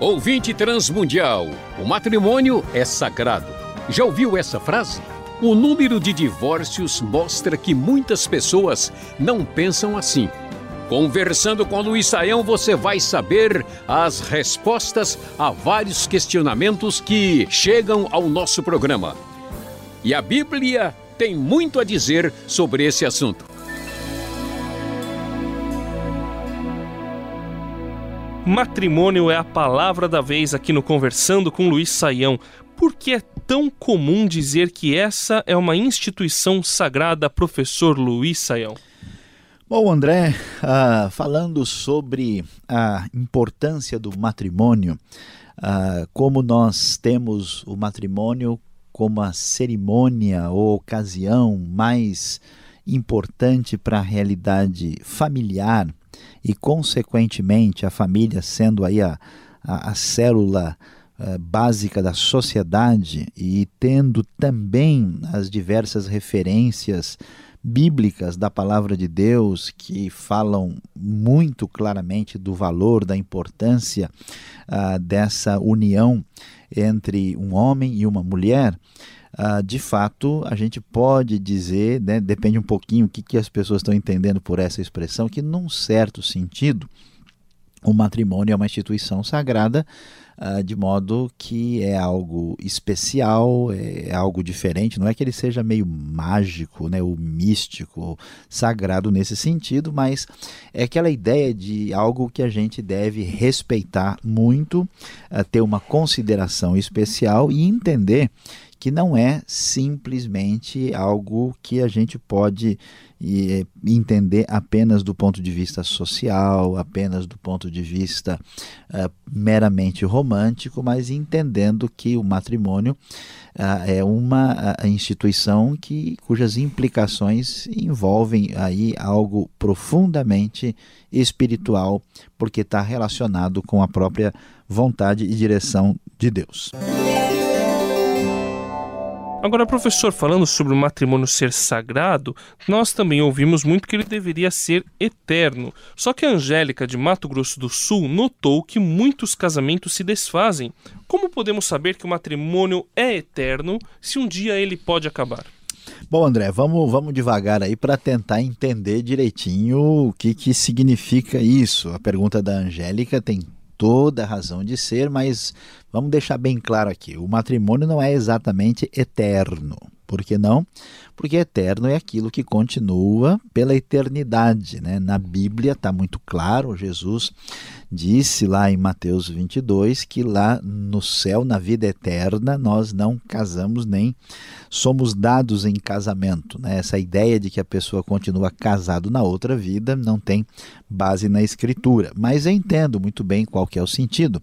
Ouvinte transmundial, o matrimônio é sagrado. Já ouviu essa frase? O número de divórcios mostra que muitas pessoas não pensam assim. Conversando com Luiz Saião, você vai saber as respostas a vários questionamentos que chegam ao nosso programa. E a Bíblia tem muito a dizer sobre esse assunto. Matrimônio é a palavra da vez aqui no Conversando com Luiz Saião. Por que é tão comum dizer que essa é uma instituição sagrada, professor Luiz Saião? Bom, André, uh, falando sobre a importância do matrimônio, uh, como nós temos o matrimônio como a cerimônia ou ocasião mais importante para a realidade familiar e, consequentemente, a família sendo aí a, a, a célula uh, básica da sociedade e tendo também as diversas referências bíblicas da palavra de Deus que falam muito claramente do valor, da importância uh, dessa união entre um homem e uma mulher, uh, de fato, a gente pode dizer, né, depende um pouquinho o que, que as pessoas estão entendendo por essa expressão, que num certo sentido, o matrimônio é uma instituição sagrada, uh, de modo que é algo especial, é algo diferente. Não é que ele seja meio mágico, né, ou místico, sagrado nesse sentido, mas é aquela ideia de algo que a gente deve respeitar muito, uh, ter uma consideração especial e entender que não é simplesmente algo que a gente pode e, entender apenas do ponto de vista social, apenas do ponto de vista uh, meramente romântico, mas entendendo que o matrimônio uh, é uma uh, instituição que, cujas implicações envolvem aí algo profundamente espiritual, porque está relacionado com a própria vontade e direção de Deus. Agora, professor, falando sobre o matrimônio ser sagrado, nós também ouvimos muito que ele deveria ser eterno. Só que a Angélica, de Mato Grosso do Sul, notou que muitos casamentos se desfazem. Como podemos saber que o matrimônio é eterno se um dia ele pode acabar? Bom, André, vamos, vamos devagar aí para tentar entender direitinho o que, que significa isso. A pergunta da Angélica tem toda razão de ser, mas vamos deixar bem claro aqui: o matrimônio não é exatamente eterno. Por que não? Porque eterno é aquilo que continua pela eternidade. Né? Na Bíblia está muito claro, Jesus disse lá em Mateus 22 que lá no céu, na vida eterna, nós não casamos nem somos dados em casamento. Né? Essa ideia de que a pessoa continua casado na outra vida não tem base na Escritura. Mas eu entendo muito bem qual que é o sentido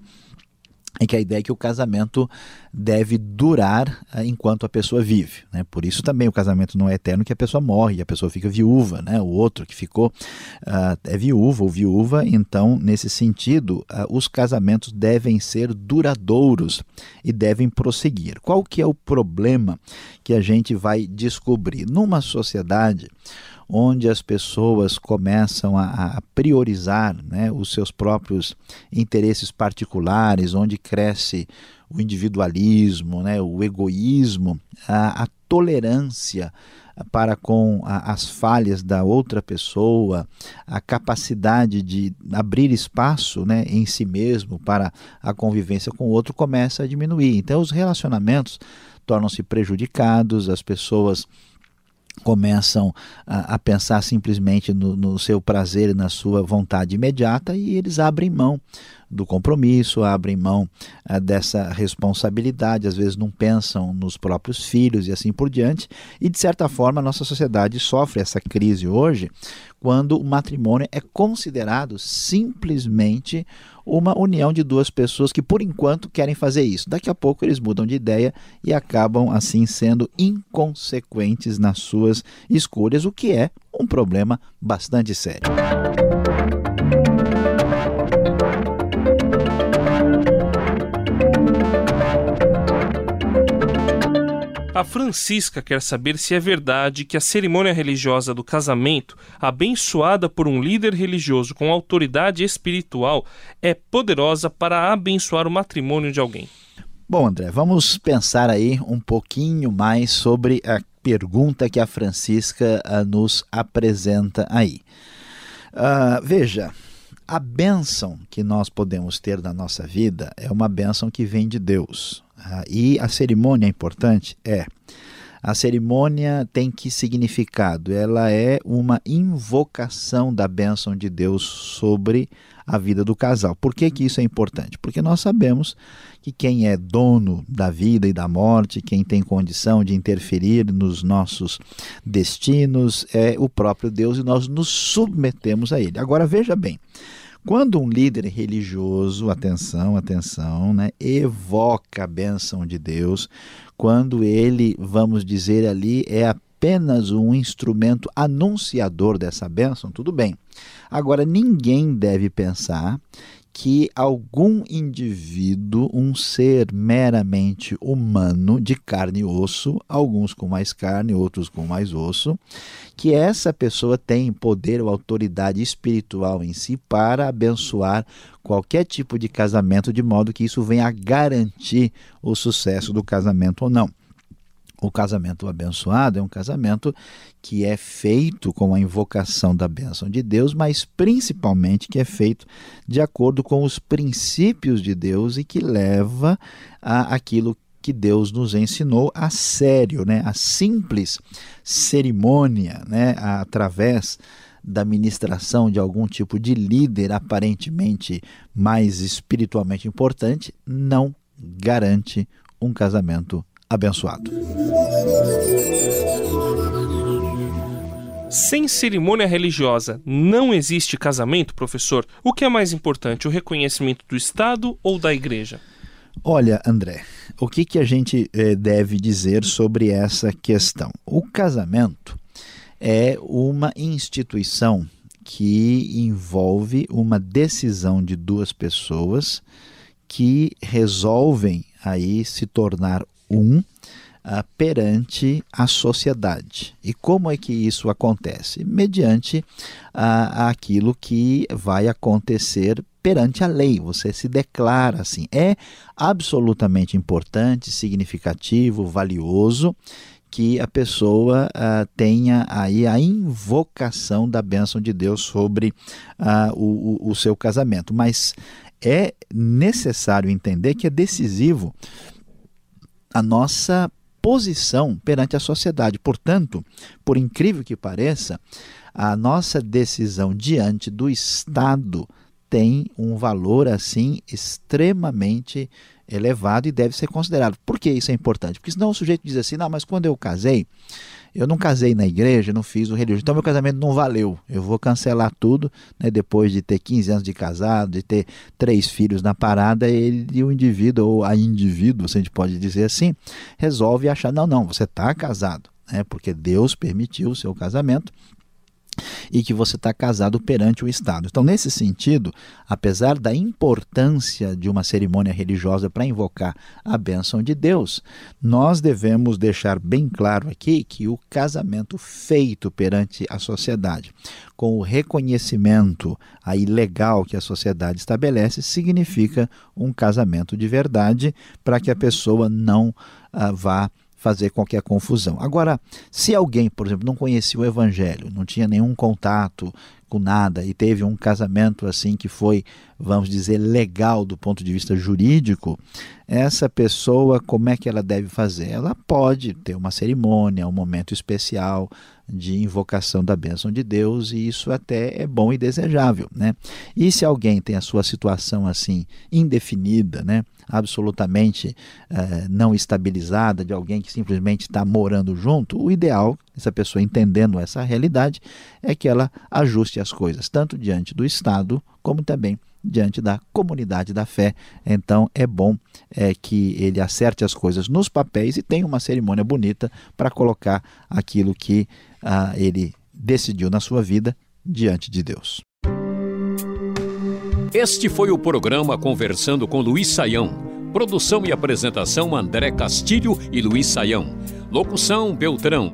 é que a ideia é que o casamento deve durar uh, enquanto a pessoa vive. Né? Por isso também o casamento não é eterno, que a pessoa morre, a pessoa fica viúva. Né? O outro que ficou uh, é viúvo ou viúva, então, nesse sentido, uh, os casamentos devem ser duradouros e devem prosseguir. Qual que é o problema que a gente vai descobrir? Numa sociedade onde as pessoas começam a, a priorizar né, os seus próprios interesses particulares, onde cresce o individualismo, né, o egoísmo, a, a tolerância para com a, as falhas da outra pessoa, a capacidade de abrir espaço né, em si mesmo para a convivência com o outro começa a diminuir. Então, os relacionamentos tornam-se prejudicados, as pessoas começam a, a pensar simplesmente no, no, seu prazer e na sua vontade imediata e eles abrem mão do compromisso, abrem mão uh, dessa responsabilidade, às vezes não pensam nos próprios filhos e assim por diante. E de certa forma a nossa sociedade sofre essa crise hoje quando o matrimônio é considerado simplesmente uma união de duas pessoas que por enquanto querem fazer isso. Daqui a pouco eles mudam de ideia e acabam assim sendo inconsequentes nas suas escolhas, o que é um problema bastante sério. A Francisca quer saber se é verdade que a cerimônia religiosa do casamento, abençoada por um líder religioso com autoridade espiritual, é poderosa para abençoar o matrimônio de alguém. Bom, André, vamos pensar aí um pouquinho mais sobre a pergunta que a Francisca uh, nos apresenta aí. Uh, veja, a bênção que nós podemos ter na nossa vida é uma bênção que vem de Deus. Uh, e a cerimônia importante? É. A cerimônia tem que significado? Ela é uma invocação da bênção de Deus sobre a vida do casal. Por que, que isso é importante? Porque nós sabemos que quem é dono da vida e da morte, quem tem condição de interferir nos nossos destinos, é o próprio Deus e nós nos submetemos a Ele. Agora veja bem. Quando um líder religioso, atenção, atenção, né, evoca a bênção de Deus, quando ele, vamos dizer ali, é apenas um instrumento anunciador dessa bênção, tudo bem. Agora, ninguém deve pensar que algum indivíduo, um ser meramente humano, de carne e osso, alguns com mais carne, outros com mais osso, que essa pessoa tem poder ou autoridade espiritual em si para abençoar qualquer tipo de casamento, de modo que isso venha a garantir o sucesso do casamento ou não. O casamento abençoado é um casamento que é feito com a invocação da bênção de Deus, mas principalmente que é feito de acordo com os princípios de Deus e que leva a aquilo que Deus nos ensinou a sério, né? A simples cerimônia, né? Através da ministração de algum tipo de líder aparentemente mais espiritualmente importante, não garante um casamento abençoado. Sem cerimônia religiosa, não existe casamento, professor? O que é mais importante, o reconhecimento do Estado ou da Igreja? Olha, André, o que, que a gente eh, deve dizer sobre essa questão? O casamento é uma instituição que envolve uma decisão de duas pessoas que resolvem aí se tornar um uh, perante a sociedade. E como é que isso acontece? Mediante uh, aquilo que vai acontecer perante a lei. Você se declara assim. É absolutamente importante, significativo, valioso que a pessoa uh, tenha aí a invocação da bênção de Deus sobre o, o, seu casamento. Mas é necessário entender que é decisivo a nossa posição perante a sociedade. Portanto, por incrível que pareça, a nossa decisão diante do Estado tem um valor assim extremamente elevado e deve ser considerado. Por que isso é importante? Porque senão o sujeito diz assim: "Não, mas quando eu casei, eu não casei na igreja, não fiz o religioso, então meu casamento não valeu. Eu vou cancelar tudo, né, depois de ter 15 anos de casado, de ter três filhos na parada, ele, o indivíduo, ou a indivíduo, se a gente pode dizer assim, resolve achar, não, não, você está casado, né, porque Deus permitiu o seu casamento, e que você está casado perante o Estado. Então, nesse sentido, apesar da importância de uma cerimônia religiosa para invocar a bênção de Deus, nós devemos deixar bem claro aqui que o casamento feito perante a sociedade, com o reconhecimento aí legal que a sociedade estabelece, significa um casamento de verdade para que a pessoa não ah, vá fazer qualquer confusão. Agora, se alguém, por exemplo, não conhecia o evangelho, não tinha nenhum contato com nada e teve um casamento assim que foi, vamos dizer, legal do ponto de vista jurídico, essa pessoa, como é que ela deve fazer? Ela pode ter uma cerimônia, um momento especial de invocação da bênção de Deus, e isso até é bom e desejável, né? E se alguém tem a sua situação assim indefinida, né, absolutamente eh, não estabilizada, de alguém que simplesmente está morando junto, o ideal, essa pessoa entendendo essa realidade, é que ela ajuste as coisas, tanto diante do Estado como também diante da comunidade da fé. Então é bom é, que ele acerte as coisas nos papéis e tenha uma cerimônia bonita para colocar aquilo que ah, ele decidiu na sua vida diante de Deus. Este foi o programa Conversando com Luiz Saião. Produção e apresentação André Castilho e Luiz Saião. Locução Beltrão.